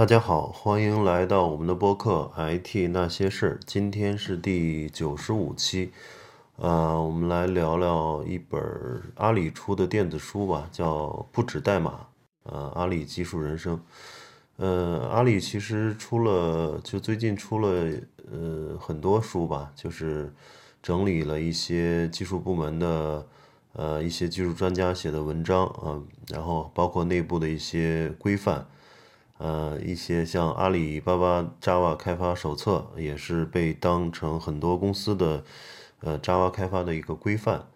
大家好，欢迎来到我们的播客 IT 那些事儿。今天是第九十五期，呃，我们来聊聊一本阿里出的电子书吧，叫《不止代码》，呃，阿里技术人生。呃，阿里其实出了，就最近出了呃很多书吧，就是整理了一些技术部门的呃一些技术专家写的文章啊，然后包括内部的一些规范。呃，一些像阿里巴巴 Java 开发手册也是被当成很多公司的呃 Java 开发的一个规范，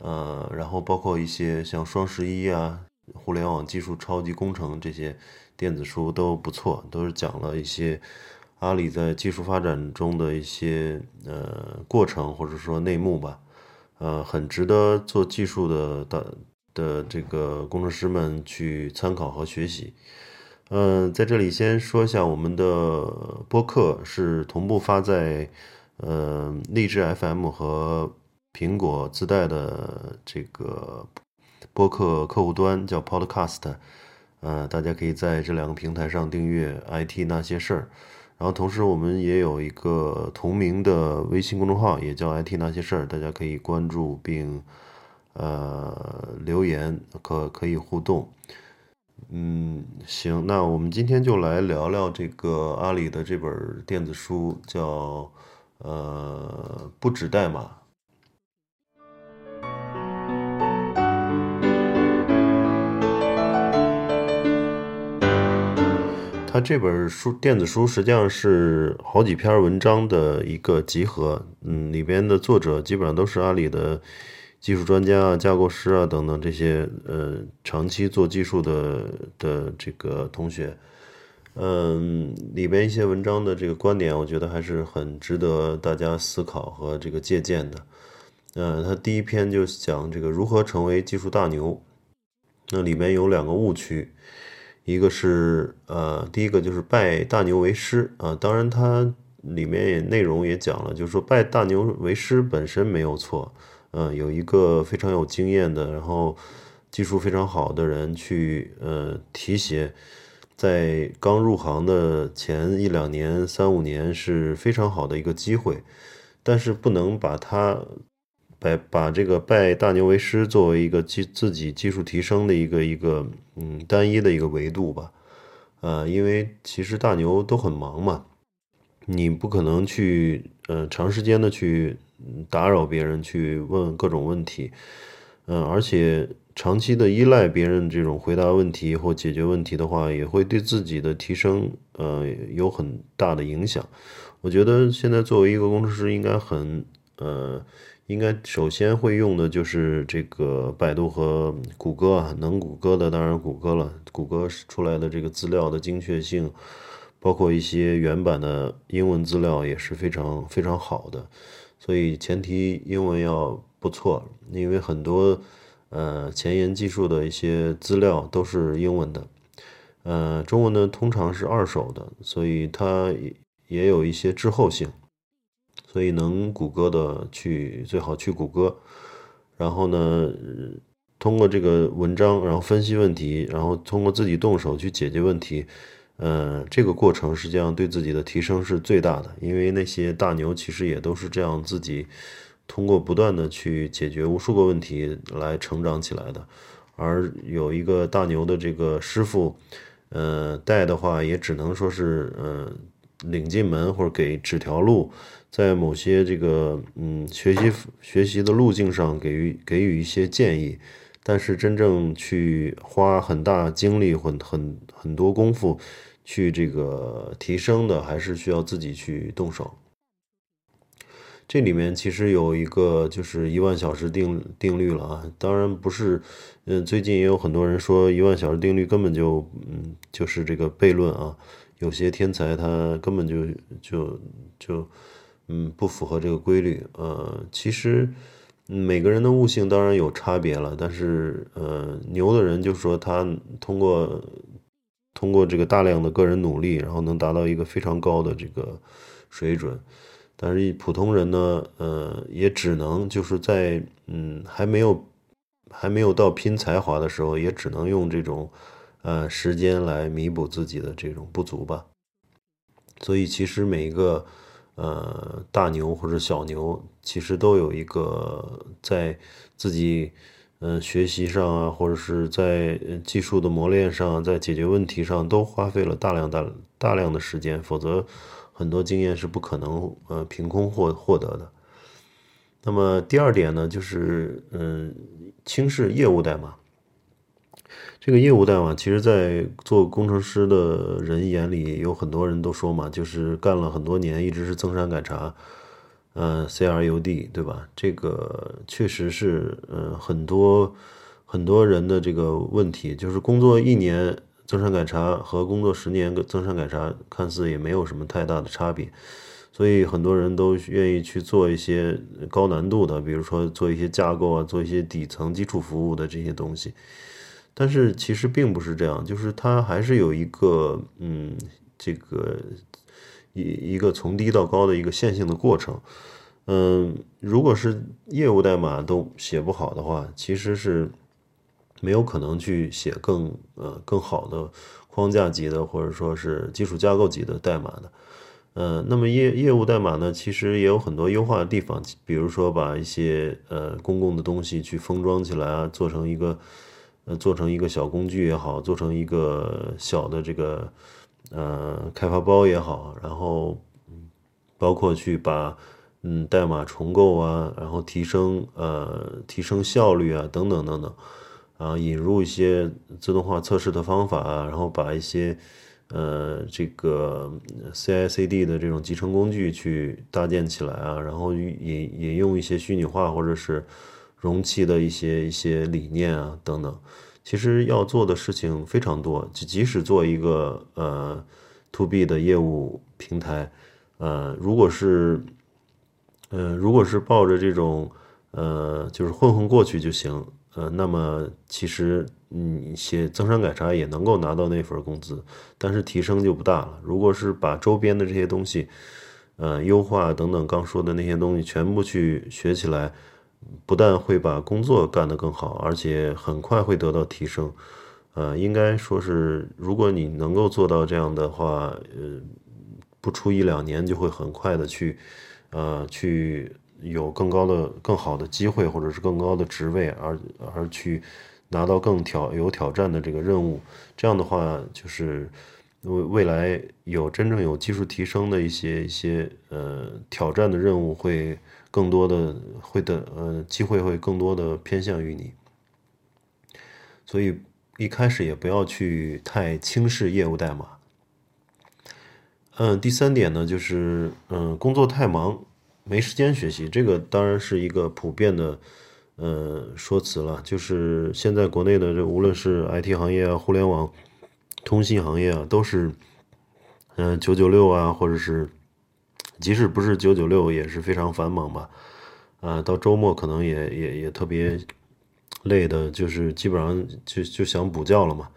呃，然后包括一些像双十一啊、互联网技术超级工程这些电子书都不错，都是讲了一些阿里在技术发展中的一些呃过程或者说内幕吧，呃，很值得做技术的的的这个工程师们去参考和学习。嗯，在这里先说一下，我们的播客是同步发在呃荔枝 FM 和苹果自带的这个播客客户端，叫 Podcast。呃，大家可以在这两个平台上订阅 IT 那些事儿。然后同时，我们也有一个同名的微信公众号，也叫 IT 那些事儿，大家可以关注并呃留言，可可以互动。嗯，行，那我们今天就来聊聊这个阿里的这本电子书，叫呃不止代码。它这本书电子书实际上是好几篇文章的一个集合，嗯，里边的作者基本上都是阿里的。技术专家啊，架构师啊，等等这些呃，长期做技术的的这个同学，嗯，里边一些文章的这个观点，我觉得还是很值得大家思考和这个借鉴的。嗯，他第一篇就讲这个如何成为技术大牛，那里面有两个误区，一个是呃，第一个就是拜大牛为师啊，当然它里面也内容也讲了，就是说拜大牛为师本身没有错。嗯，有一个非常有经验的，然后技术非常好的人去呃提携，在刚入行的前一两年、三五年是非常好的一个机会，但是不能把它把把这个拜大牛为师作为一个技自己技术提升的一个一个嗯单一的一个维度吧，呃，因为其实大牛都很忙嘛，你不可能去呃长时间的去。打扰别人去问各种问题，嗯，而且长期的依赖别人这种回答问题或解决问题的话，也会对自己的提升，呃，有很大的影响。我觉得现在作为一个工程师，应该很，呃，应该首先会用的就是这个百度和谷歌啊，能谷歌的当然谷歌了，谷歌出来的这个资料的精确性，包括一些原版的英文资料也是非常非常好的。所以前提英文要不错，因为很多呃前沿技术的一些资料都是英文的，呃中文呢通常是二手的，所以它也有一些滞后性。所以能谷歌的去最好去谷歌，然后呢通过这个文章，然后分析问题，然后通过自己动手去解决问题。呃，这个过程实际上对自己的提升是最大的，因为那些大牛其实也都是这样自己通过不断的去解决无数个问题来成长起来的。而有一个大牛的这个师傅，呃，带的话也只能说是呃领进门或者给指条路，在某些这个嗯学习学习的路径上给予给予一些建议，但是真正去花很大精力很很很多功夫。去这个提升的，还是需要自己去动手。这里面其实有一个就是一万小时定定律了啊，当然不是，嗯，最近也有很多人说一万小时定律根本就，嗯，就是这个悖论啊。有些天才他根本就就就，嗯，不符合这个规律。呃，其实每个人的悟性当然有差别了，但是呃，牛的人就说他通过。通过这个大量的个人努力，然后能达到一个非常高的这个水准，但是普通人呢，呃，也只能就是在嗯还没有还没有到拼才华的时候，也只能用这种呃时间来弥补自己的这种不足吧。所以其实每一个呃大牛或者小牛，其实都有一个在自己嗯学习上啊，或者是在技术的磨练上，在解决问题上都花费了大量大大量的时间，否则很多经验是不可能呃凭空获获得的。那么第二点呢，就是嗯轻视业务代码。这个业务代码，其实，在做工程师的人眼里，有很多人都说嘛，就是干了很多年，一直是增删改查，嗯，C R U D，对吧？这个确实是，嗯，很多很多人的这个问题，就是工作一年增删改查和工作十年增删改查，看似也没有什么太大的差别，所以很多人都愿意去做一些高难度的，比如说做一些架构啊，做一些底层基础服务的这些东西。但是其实并不是这样，就是它还是有一个嗯，这个一一个从低到高的一个线性的过程。嗯，如果是业务代码都写不好的话，其实是没有可能去写更呃更好的框架级的或者说是基础架构级的代码的。嗯，那么业业务代码呢，其实也有很多优化的地方，比如说把一些呃公共的东西去封装起来啊，做成一个。呃，做成一个小工具也好，做成一个小的这个呃开发包也好，然后包括去把嗯代码重构啊，然后提升呃提升效率啊等等等等，啊引入一些自动化测试的方法啊，然后把一些呃这个 CI/CD 的这种集成工具去搭建起来啊，然后引引用一些虚拟化或者是。容器的一些一些理念啊等等，其实要做的事情非常多。就即使做一个呃 to B 的业务平台，呃，如果是呃如果是抱着这种呃就是混混过去就行，呃，那么其实你写增删改查也能够拿到那份工资，但是提升就不大了。如果是把周边的这些东西，呃，优化等等刚说的那些东西全部去学起来。不但会把工作干得更好，而且很快会得到提升。呃，应该说是，如果你能够做到这样的话，呃，不出一两年就会很快的去，呃，去有更高的、更好的机会，或者是更高的职位，而而去拿到更挑有挑战的这个任务。这样的话，就是未未来有真正有技术提升的一些一些呃挑战的任务会。更多的会的，呃，机会会更多的偏向于你，所以一开始也不要去太轻视业务代码。嗯，第三点呢，就是嗯，工作太忙，没时间学习，这个当然是一个普遍的呃说辞了。就是现在国内的这无论是 IT 行业啊、互联网、通信行业啊，都是嗯九九六啊，或者是。即使不是九九六，也是非常繁忙吧，啊，到周末可能也也也特别累的，就是基本上就就想补觉了嘛，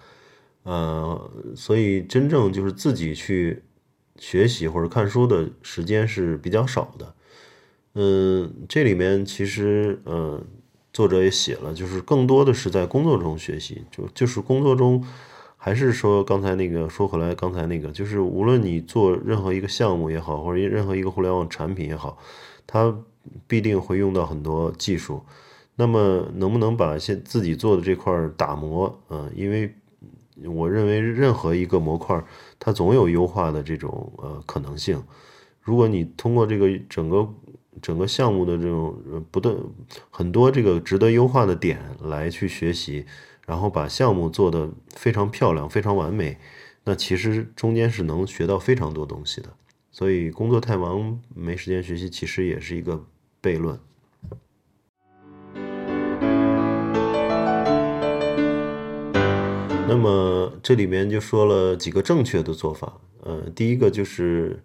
呃，所以真正就是自己去学习或者看书的时间是比较少的，嗯，这里面其实嗯，作者也写了，就是更多的是在工作中学习，就就是工作中。还是说刚才那个说回来，刚才那个就是无论你做任何一个项目也好，或者任何一个互联网产品也好，它必定会用到很多技术。那么能不能把现自己做的这块儿打磨？嗯，因为我认为任何一个模块它总有优化的这种呃可能性。如果你通过这个整个整个项目的这种不断很多这个值得优化的点来去学习。然后把项目做得非常漂亮、非常完美，那其实中间是能学到非常多东西的。所以工作太忙没时间学习，其实也是一个悖论。那么这里面就说了几个正确的做法。呃，第一个就是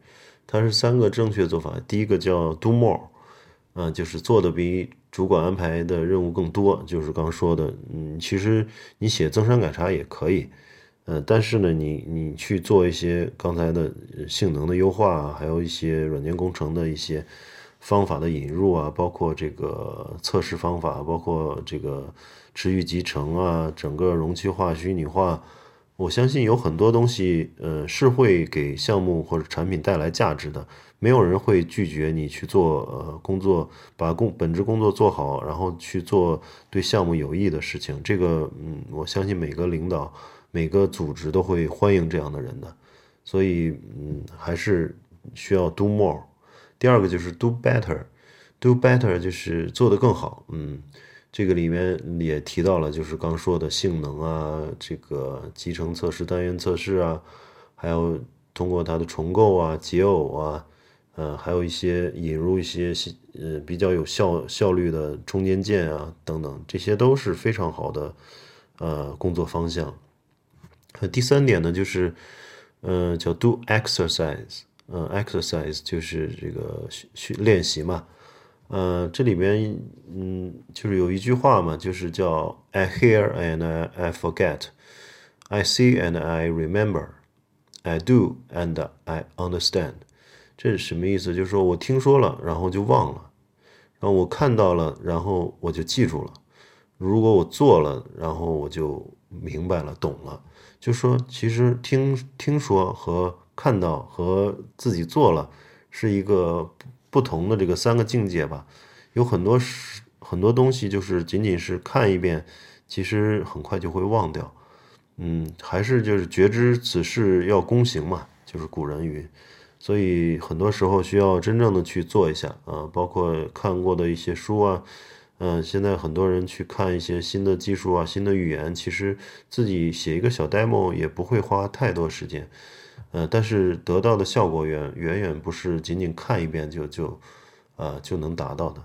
它是三个正确做法。第一个叫 do more，啊，就是做的比。主管安排的任务更多，就是刚说的，嗯，其实你写增删改查也可以，呃，但是呢，你你去做一些刚才的性能的优化，还有一些软件工程的一些方法的引入啊，包括这个测试方法，包括这个持续集成啊，整个容器化、虚拟化，我相信有很多东西，呃，是会给项目或者产品带来价值的。没有人会拒绝你去做呃工作，把工本职工作做好，然后去做对项目有益的事情。这个，嗯，我相信每个领导、每个组织都会欢迎这样的人的。所以，嗯，还是需要 do more。第二个就是 do better，do better 就是做得更好。嗯，这个里面也提到了，就是刚说的性能啊，这个集成测试、单元测试啊，还有通过它的重构啊、解耦啊。呃，还有一些引入一些呃比较有效效率的中间件啊等等，这些都是非常好的呃工作方向。第三点呢，就是呃叫 do exercise，呃 exercise 就是这个训练习嘛。呃，这里边嗯就是有一句话嘛，就是叫 I hear and I forget，I see and I remember，I do and I understand。这是什么意思？就是说我听说了，然后就忘了；然后我看到了，然后我就记住了。如果我做了，然后我就明白了、懂了。就说其实听听说和看到和自己做了是一个不同的这个三个境界吧。有很多是很多东西，就是仅仅是看一遍，其实很快就会忘掉。嗯，还是就是觉知此事要躬行嘛，就是古人云。所以很多时候需要真正的去做一下啊，包括看过的一些书啊，嗯，现在很多人去看一些新的技术啊、新的语言，其实自己写一个小 demo 也不会花太多时间，呃，但是得到的效果远远远不是仅仅看一遍就就，呃就能达到的。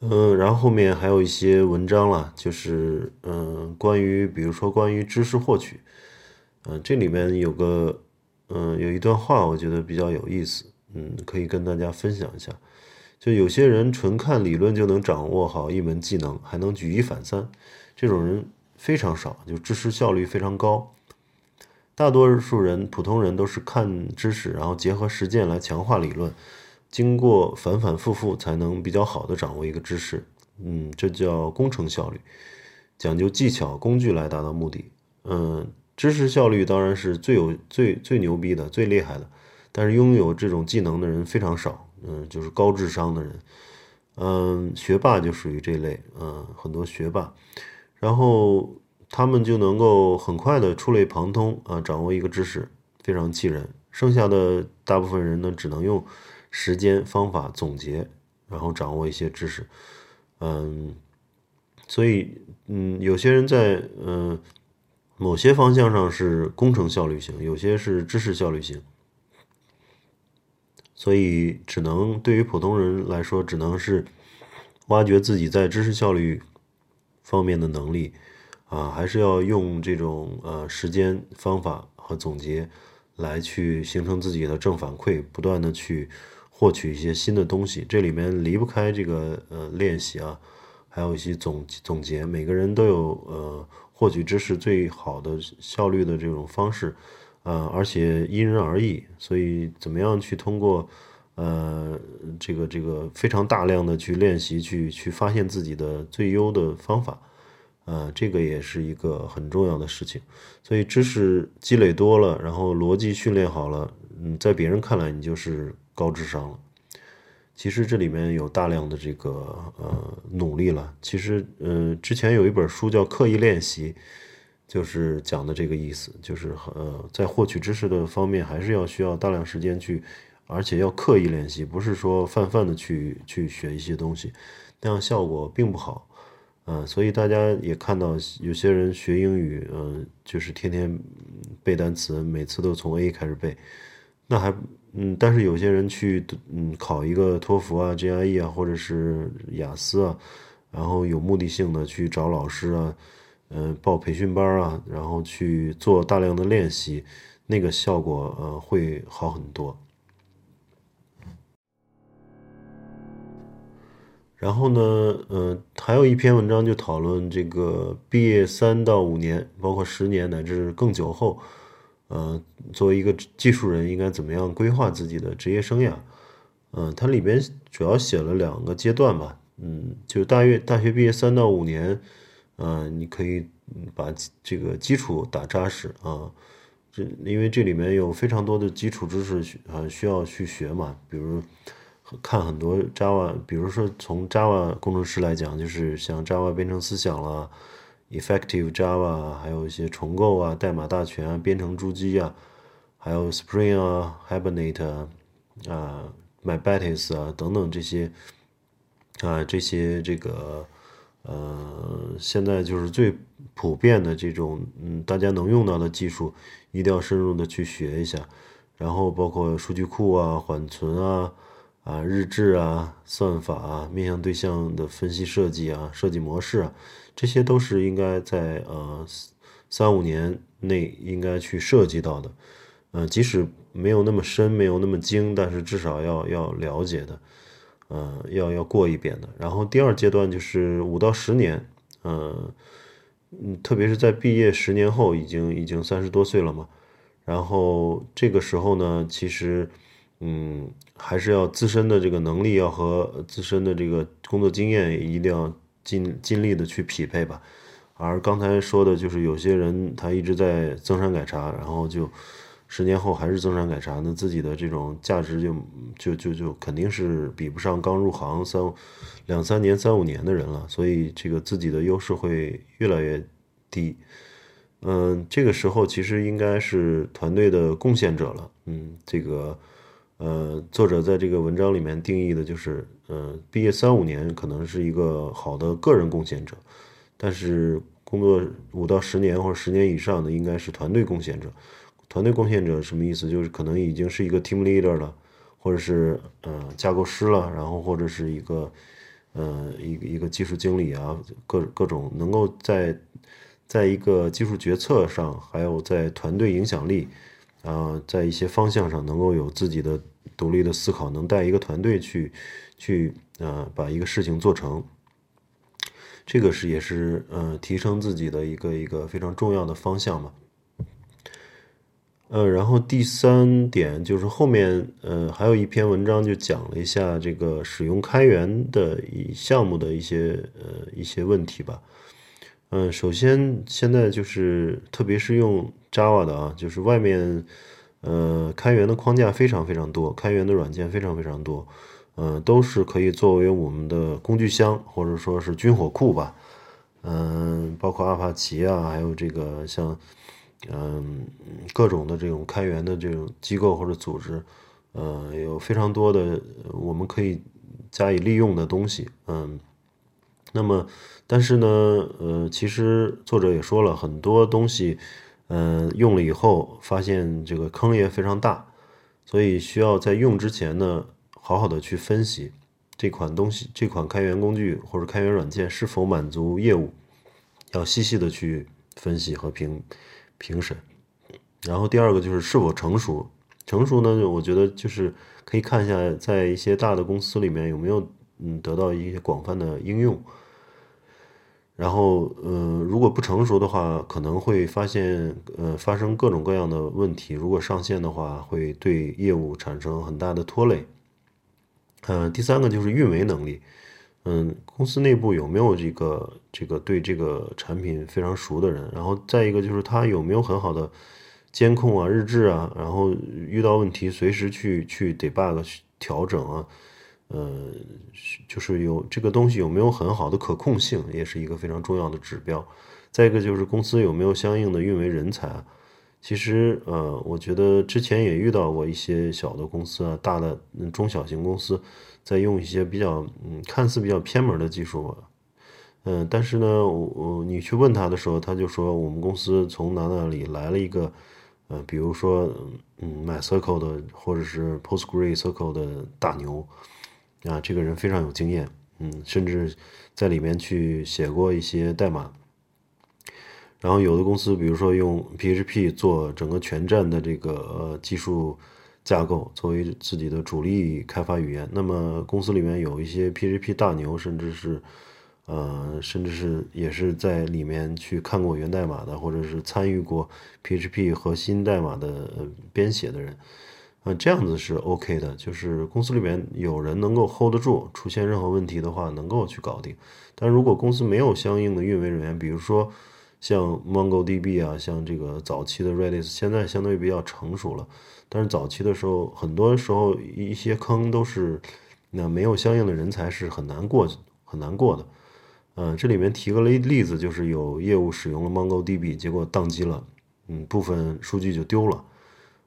嗯，然后后面还有一些文章了，就是嗯，关于比如说关于知识获取，嗯，这里面有个嗯有一段话，我觉得比较有意思，嗯，可以跟大家分享一下。就有些人纯看理论就能掌握好一门技能，还能举一反三，这种人非常少，就知识效率非常高。大多数人，普通人都是看知识，然后结合实践来强化理论。经过反反复复才能比较好的掌握一个知识，嗯，这叫工程效率，讲究技巧工具来达到目的。嗯，知识效率当然是最有最最牛逼的、最厉害的，但是拥有这种技能的人非常少。嗯，就是高智商的人，嗯，学霸就属于这类，嗯，很多学霸，然后他们就能够很快的触类旁通啊，掌握一个知识，非常气人。剩下的大部分人呢，只能用。时间、方法总结，然后掌握一些知识，嗯，所以，嗯，有些人在嗯某些方向上是工程效率型，有些是知识效率型，所以只能对于普通人来说，只能是挖掘自己在知识效率方面的能力，啊，还是要用这种呃时间、方法和总结来去形成自己的正反馈，不断的去。获取一些新的东西，这里面离不开这个呃练习啊，还有一些总总结。每个人都有呃获取知识最好的效率的这种方式，呃，而且因人而异。所以怎么样去通过呃这个这个非常大量的去练习，去去发现自己的最优的方法，呃，这个也是一个很重要的事情。所以知识积累多了，然后逻辑训练好了，嗯，在别人看来你就是。高智商了，其实这里面有大量的这个呃努力了。其实呃之前有一本书叫《刻意练习》，就是讲的这个意思，就是呃在获取知识的方面还是要需要大量时间去，而且要刻意练习，不是说泛泛的去去学一些东西，那样效果并不好。嗯，所以大家也看到有些人学英语，嗯，就是天天背单词，每次都从 A 开始背，那还。嗯，但是有些人去嗯考一个托福啊、GRE 啊，或者是雅思啊，然后有目的性的去找老师啊，嗯，报培训班啊，然后去做大量的练习，那个效果呃会好很多。然后呢，嗯，还有一篇文章就讨论这个毕业三到五年，包括十年乃至更久后。呃，作为一个技术人，应该怎么样规划自己的职业生涯？嗯，它里边主要写了两个阶段吧，嗯，就大约大学毕业三到五年，嗯，你可以把这个基础打扎实啊，这因为这里面有非常多的基础知识啊需要去学嘛，比如看很多 Java，比如说从 Java 工程师来讲，就是像 Java 编程思想了，Effective Java，还有一些重构啊、代码大全啊、编程珠玑啊，还有 Spring 啊、Hibernate 啊。MyBatis 啊，等等这些啊，这些这个呃，现在就是最普遍的这种嗯，大家能用到的技术，一定要深入的去学一下。然后包括数据库啊、缓存啊、啊日志啊、算法啊、面向对象的分析设计啊、设计模式啊，这些都是应该在呃三五年内应该去涉及到的。嗯，即使没有那么深，没有那么精，但是至少要要了解的，嗯，要要过一遍的。然后第二阶段就是五到十年，嗯嗯，特别是在毕业十年后，已经已经三十多岁了嘛。然后这个时候呢，其实，嗯，还是要自身的这个能力要和自身的这个工作经验一定要尽尽力的去匹配吧。而刚才说的就是有些人他一直在增删改查，然后就。十年后还是增产改查，那自己的这种价值就就就就肯定是比不上刚入行三两三年、三五年的人了，所以这个自己的优势会越来越低。嗯，这个时候其实应该是团队的贡献者了。嗯，这个呃，作者在这个文章里面定义的就是，呃，毕业三五年可能是一个好的个人贡献者，但是工作五到十年或者十年以上的应该是团队贡献者。团队贡献者什么意思？就是可能已经是一个 team leader 了，或者是呃架构师了，然后或者是一个呃一一个技术经理啊，各各种能够在在一个技术决策上，还有在团队影响力啊，在一些方向上能够有自己的独立的思考，能带一个团队去去呃把一个事情做成，这个是也是呃提升自己的一个一个非常重要的方向嘛。呃，然后第三点就是后面，呃，还有一篇文章就讲了一下这个使用开源的一项目的一些呃一些问题吧。嗯，首先现在就是特别是用 Java 的啊，就是外面呃开源的框架非常非常多，开源的软件非常非常多，呃，都是可以作为我们的工具箱或者说是军火库吧。嗯，包括阿帕奇啊，还有这个像。嗯，各种的这种开源的这种机构或者组织，呃，有非常多的我们可以加以利用的东西。嗯，那么，但是呢，呃，其实作者也说了很多东西，嗯，用了以后发现这个坑也非常大，所以需要在用之前呢，好好的去分析这款东西、这款开源工具或者开源软件是否满足业务，要细细的去分析和评。评审，然后第二个就是是否成熟。成熟呢，我觉得就是可以看一下，在一些大的公司里面有没有嗯得到一些广泛的应用。然后，嗯，如果不成熟的话，可能会发现呃发生各种各样的问题。如果上线的话，会对业务产生很大的拖累。嗯，第三个就是运维能力。嗯，公司内部有没有这个这个对这个产品非常熟的人？然后再一个就是他有没有很好的监控啊、日志啊，然后遇到问题随时去去 debug 调整啊，呃，就是有这个东西有没有很好的可控性，也是一个非常重要的指标。再一个就是公司有没有相应的运维人才啊？其实呃，我觉得之前也遇到过一些小的公司啊、大的中小型公司。在用一些比较嗯看似比较偏门的技术，嗯，但是呢，我我你去问他的时候，他就说我们公司从哪哪里来了一个，呃，比如说嗯，MySQL 的或者是 PostgreSQL 的大牛，啊，这个人非常有经验，嗯，甚至在里面去写过一些代码。然后有的公司，比如说用 PHP 做整个全站的这个呃技术。架构作为自己的主力开发语言，那么公司里面有一些 PHP 大牛，甚至是，呃，甚至是也是在里面去看过源代码的，或者是参与过 PHP 核心代码的编写的人，啊，这样子是 OK 的，就是公司里面有人能够 hold 得住，出现任何问题的话能够去搞定。但如果公司没有相应的运维人员，比如说像 MongoDB 啊，像这个早期的 Redis，现在相对比较成熟了，但是早期的时候，很多时候一些坑都是那没有相应的人才是很难过很难过的。嗯，这里面提个例例子，就是有业务使用了 MongoDB，结果宕机了，嗯，部分数据就丢了。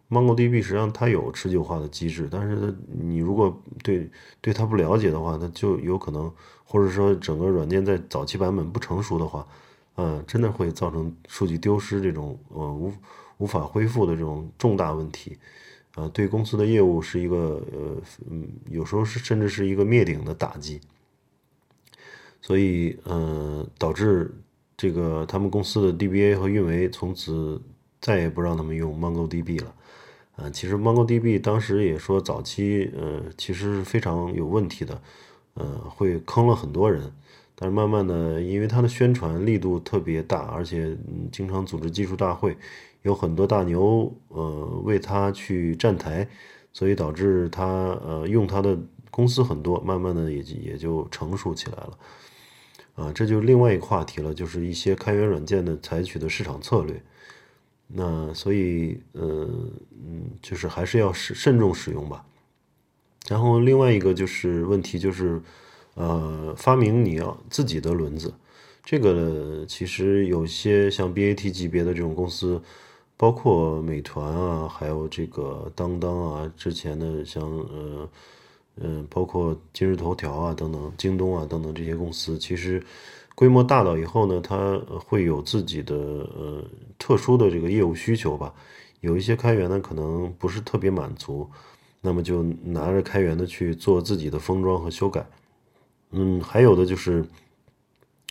MongoDB 实际上它有持久化的机制，但是你如果对对它不了解的话，它就有可能，或者说整个软件在早期版本不成熟的话，嗯，真的会造成数据丢失这种呃无无法恢复的这种重大问题，啊，对公司的业务是一个呃嗯，有时候是甚至是一个灭顶的打击，所以嗯，导致这个他们公司的 DBA 和运维从此再也不让他们用 MongoDB 了。啊，其实 MongoDB 当时也说早期，呃，其实是非常有问题的，呃，会坑了很多人。但是慢慢的，因为它的宣传力度特别大，而且经常组织技术大会，有很多大牛，呃，为他去站台，所以导致他，呃，用他的公司很多，慢慢的也也就成熟起来了。啊，这就另外一个话题了，就是一些开源软件的采取的市场策略。那所以，呃，嗯，就是还是要慎慎重使用吧。然后另外一个就是问题就是，呃，发明你要自己的轮子，这个其实有些像 BAT 级别的这种公司，包括美团啊，还有这个当当啊，之前的像呃，嗯，包括今日头条啊等等，京东啊等等这些公司，其实。规模大了以后呢，它会有自己的呃特殊的这个业务需求吧。有一些开源呢，可能不是特别满足，那么就拿着开源的去做自己的封装和修改。嗯，还有的就是，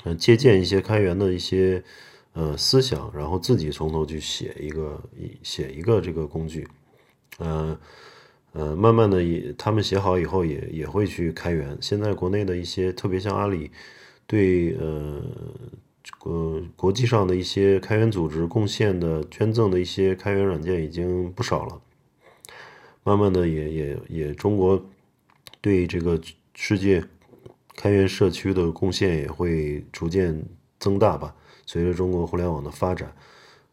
呃，借鉴一些开源的一些呃思想，然后自己从头去写一个写一个这个工具。呃呃，慢慢的也他们写好以后也也会去开源。现在国内的一些，特别像阿里。对，呃，国国际上的一些开源组织贡献的、捐赠的一些开源软件已经不少了。慢慢的，也也也，中国对这个世界开源社区的贡献也会逐渐增大吧。随着中国互联网的发展，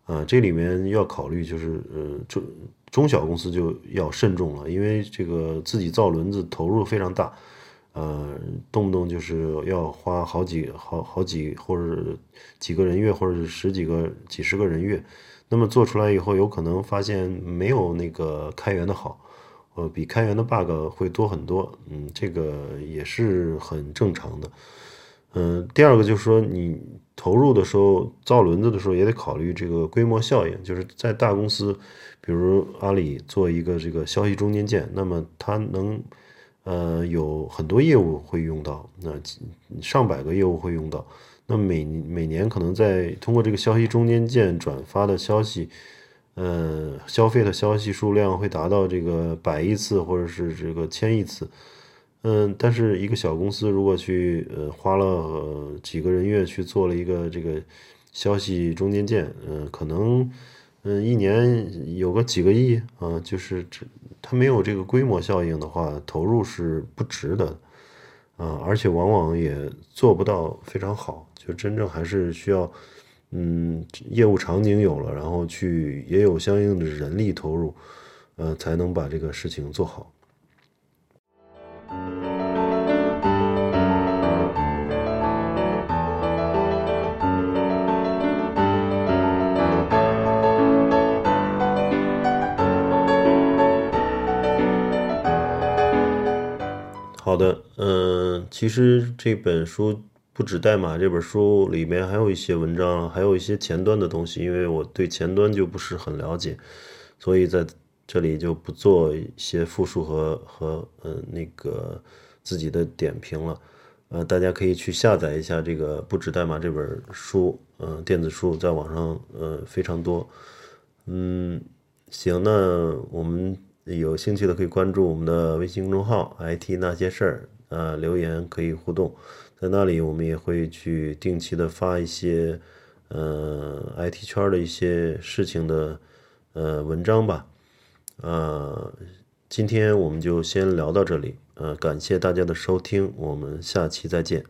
啊，这里面要考虑就是，呃，中中小公司就要慎重了，因为这个自己造轮子投入非常大。呃，动不动就是要花好几好好几或者几个人月，或者十几个、几十个人月，那么做出来以后，有可能发现没有那个开源的好，呃，比开源的 bug 会多很多，嗯，这个也是很正常的。嗯，第二个就是说，你投入的时候造轮子的时候，也得考虑这个规模效应，就是在大公司，比如阿里做一个这个消息中间件，那么它能。呃，有很多业务会用到，那上百个业务会用到，那每每年可能在通过这个消息中间件转发的消息，呃，消费的消息数量会达到这个百亿次或者是这个千亿次，嗯，但是一个小公司如果去呃花了几个人月去做了一个这个消息中间件，嗯，可能。嗯，一年有个几个亿啊，就是这，它没有这个规模效应的话，投入是不值的，啊，而且往往也做不到非常好，就真正还是需要，嗯，业务场景有了，然后去也有相应的人力投入，呃，才能把这个事情做好。好的，嗯，其实这本书不止代码，这本书里面还有一些文章，还有一些前端的东西。因为我对前端就不是很了解，所以在这里就不做一些复述和和嗯那个自己的点评了。呃，大家可以去下载一下这个不止代码这本书，嗯，电子书在网上呃非常多。嗯，行，那我们。有兴趣的可以关注我们的微信公众号 “IT 那些事儿”，啊，留言可以互动，在那里我们也会去定期的发一些，呃，IT 圈的一些事情的，呃，文章吧，呃，今天我们就先聊到这里，呃，感谢大家的收听，我们下期再见。